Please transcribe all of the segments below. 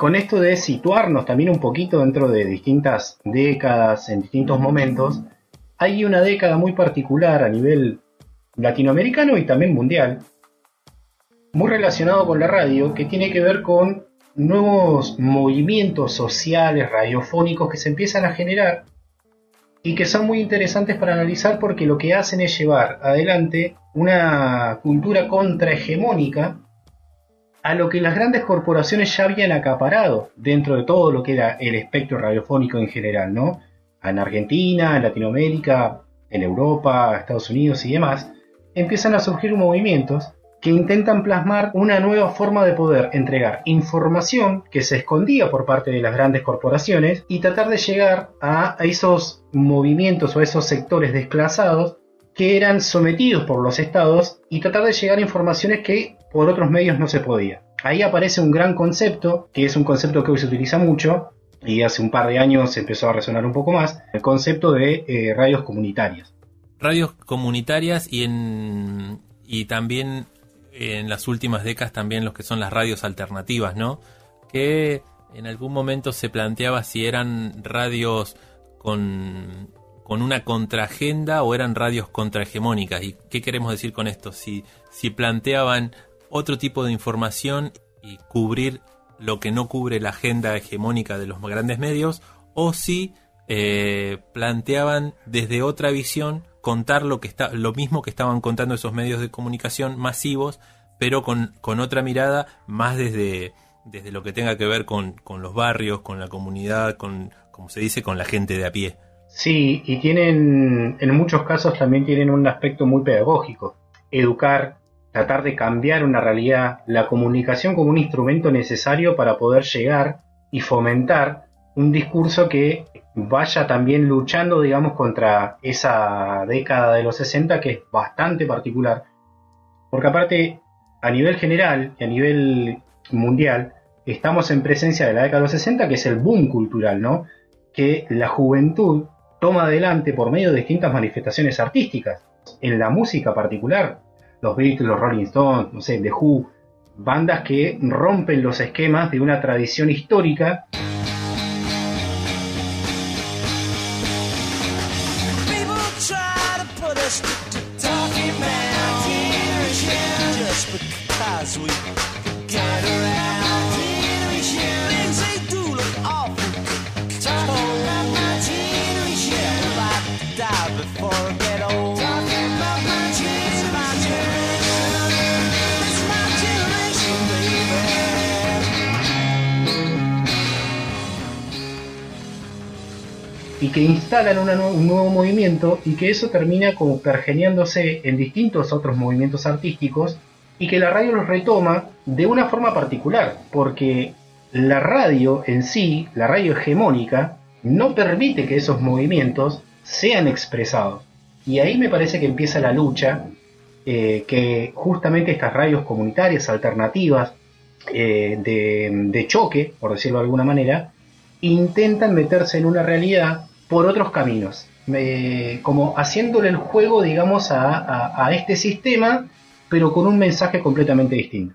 con esto de situarnos también un poquito dentro de distintas décadas, en distintos momentos, hay una década muy particular a nivel latinoamericano y también mundial, muy relacionado con la radio, que tiene que ver con nuevos movimientos sociales, radiofónicos que se empiezan a generar y que son muy interesantes para analizar porque lo que hacen es llevar adelante una cultura contrahegemónica a lo que las grandes corporaciones ya habían acaparado dentro de todo lo que era el espectro radiofónico en general, ¿no? En Argentina, en Latinoamérica, en Europa, Estados Unidos y demás, empiezan a surgir movimientos que intentan plasmar una nueva forma de poder entregar información que se escondía por parte de las grandes corporaciones y tratar de llegar a esos movimientos o a esos sectores desplazados que eran sometidos por los estados y tratar de llegar a informaciones que por otros medios no se podía. Ahí aparece un gran concepto, que es un concepto que hoy se utiliza mucho y hace un par de años empezó a resonar un poco más, el concepto de eh, radios comunitarias. Radios comunitarias y, en, y también en las últimas décadas también los que son las radios alternativas, ¿no? Que en algún momento se planteaba si eran radios con, con una contraagenda o eran radios contrahegemónicas. ¿Y qué queremos decir con esto? Si, si planteaban otro tipo de información y cubrir lo que no cubre la agenda hegemónica de los grandes medios, o si eh, planteaban desde otra visión contar lo que está, lo mismo que estaban contando esos medios de comunicación masivos, pero con, con otra mirada más desde, desde lo que tenga que ver con, con los barrios, con la comunidad, con, como se dice, con la gente de a pie. Sí, y tienen, en muchos casos también tienen un aspecto muy pedagógico. Educar, tratar de cambiar una realidad, la comunicación como un instrumento necesario para poder llegar y fomentar un discurso que vaya también luchando, digamos, contra esa década de los 60 que es bastante particular. Porque aparte, a nivel general y a nivel mundial, estamos en presencia de la década de los 60, que es el boom cultural, ¿no? Que la juventud toma adelante por medio de distintas manifestaciones artísticas. En la música particular, los Beatles, los Rolling Stones, no sé, The Who, bandas que rompen los esquemas de una tradición histórica. Que instalan un nuevo movimiento y que eso termina como pergeniándose en distintos otros movimientos artísticos y que la radio los retoma de una forma particular, porque la radio en sí, la radio hegemónica, no permite que esos movimientos sean expresados. Y ahí me parece que empieza la lucha, eh, que justamente estas radios comunitarias, alternativas, eh, de, de choque, por decirlo de alguna manera, intentan meterse en una realidad por otros caminos, como haciéndole el juego, digamos, a este sistema, pero con un mensaje completamente distinto.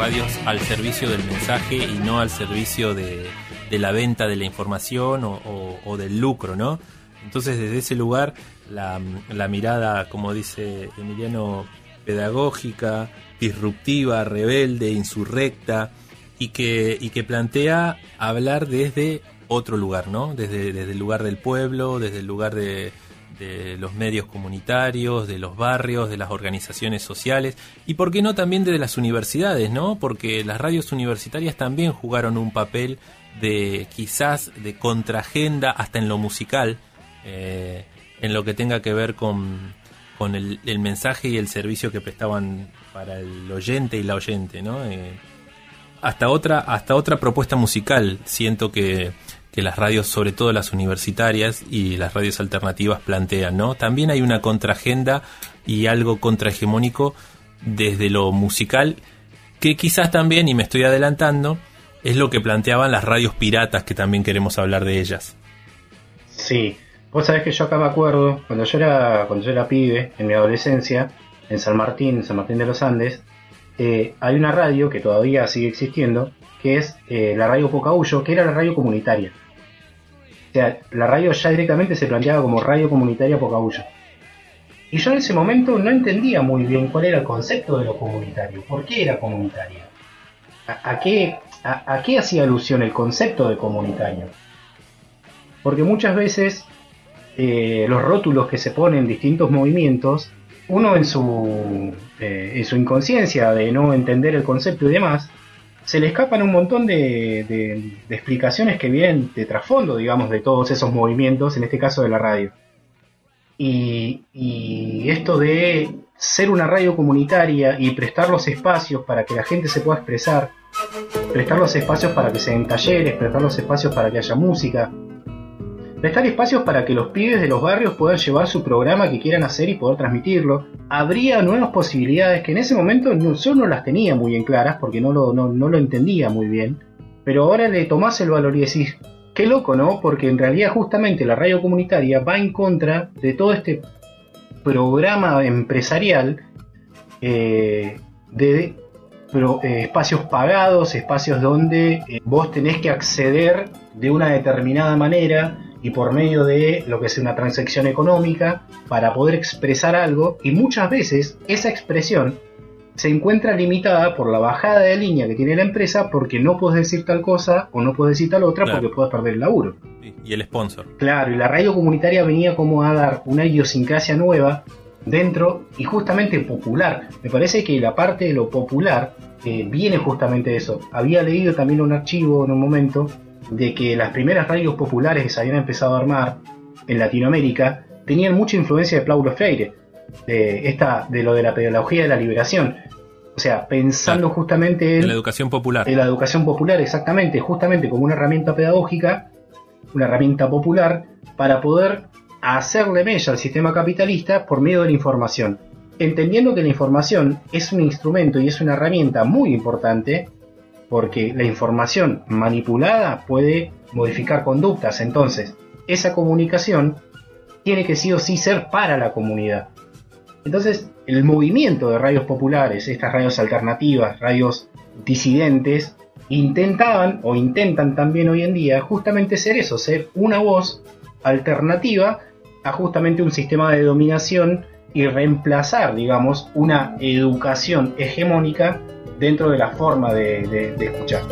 Al servicio del mensaje y no al servicio de, la venta de la información o, del lucro, ¿no? Entonces desde ese lugar la, mirada, como dice Emiliano, pedagógica, disruptiva, rebelde, insurrecta, y que, y que plantea hablar desde otro lugar, ¿no? Desde, desde el lugar del pueblo, desde el lugar de, de los medios comunitarios, de los barrios, de las organizaciones sociales y, por qué no, también de las universidades, ¿no? Porque las radios universitarias también jugaron un papel de quizás de contraagenda hasta en lo musical, eh, en lo que tenga que ver con, con el, mensaje y el servicio que prestaban para el oyente y la oyente, ¿no? Eh, hasta otra, hasta otra propuesta musical siento que, que las radios, sobre todo las universitarias y las radios alternativas plantean, ¿no? También hay una contraagenda y algo contrahegemónico desde lo musical que quizás también, y me estoy adelantando, es lo que planteaban las radios piratas, que también queremos hablar de ellas. Sí, vos sabés que yo acá me acuerdo, cuando yo era, cuando yo era pibe, en mi adolescencia, en San Martín, en San Martín de los Andes, eh, hay una radio que todavía sigue existiendo, que es eh, la radio Pocahuyo, que era la radio comunitaria. O sea, la radio ya directamente se planteaba como radio comunitaria Pocahuyo. Y yo en ese momento no entendía muy bien cuál era el concepto de lo comunitario, por qué era comunitaria, a qué ¿A, qué hacía alusión el concepto de comunitario? Porque muchas veces eh, los rótulos que se ponen en distintos movimientos, uno en su, eh, en su inconsciencia de no entender el concepto y demás, se le escapan un montón de, explicaciones que vienen de trasfondo, digamos, de todos esos movimientos, en este caso de la radio. Y, y, esto de ser una radio comunitaria y prestar los espacios para que la gente se pueda expresar, prestar los espacios para que se den talleres, prestar los espacios para que haya música, prestar espacios para que los pibes de los barrios puedan llevar su programa que quieran hacer y poder transmitirlo. Habría nuevas posibilidades que en ese momento yo no las tenía muy bien claras porque no lo, no, lo entendía muy bien, pero ahora le tomás el valor y decís, qué loco, ¿no? Porque en realidad justamente la radio comunitaria va en contra de todo este programa empresarial eh, de eh, espacios pagados, espacios donde eh, vos tenés que acceder de una determinada manera y por medio de lo que es una transacción económica para poder expresar algo y muchas veces esa expresión se encuentra limitada por la bajada de línea que tiene la empresa porque no puedes decir tal cosa o no puedes decir tal otra porque puedes perder el laburo. Y el sponsor. Claro, y la radio comunitaria venía como a dar una idiosincrasia nueva dentro y justamente popular. Me parece que la parte de lo popular eh, viene justamente de eso. Había leído también un archivo en un momento de que las primeras radios populares que se habían empezado a armar en Latinoamérica tenían mucha influencia de Paulo Freire, de, esta, de lo de la pedagogía de la liberación. O sea, pensando justamente en, la educación popular. En la educación popular, exactamente, justamente como una herramienta pedagógica, una herramienta popular, para poder hacerle mella al sistema capitalista por medio de la información. Entendiendo que la información es un instrumento y es una herramienta muy importante, porque la información manipulada puede modificar conductas, entonces esa comunicación tiene que sí o sí ser para la comunidad. Entonces, el movimiento de radios populares, estas radios alternativas, radios disidentes, intentaban o intentan también hoy en día justamente ser eso, ser una voz alternativa a justamente un sistema de dominación y reemplazar, digamos, una educación hegemónica dentro de la forma de, escuchar.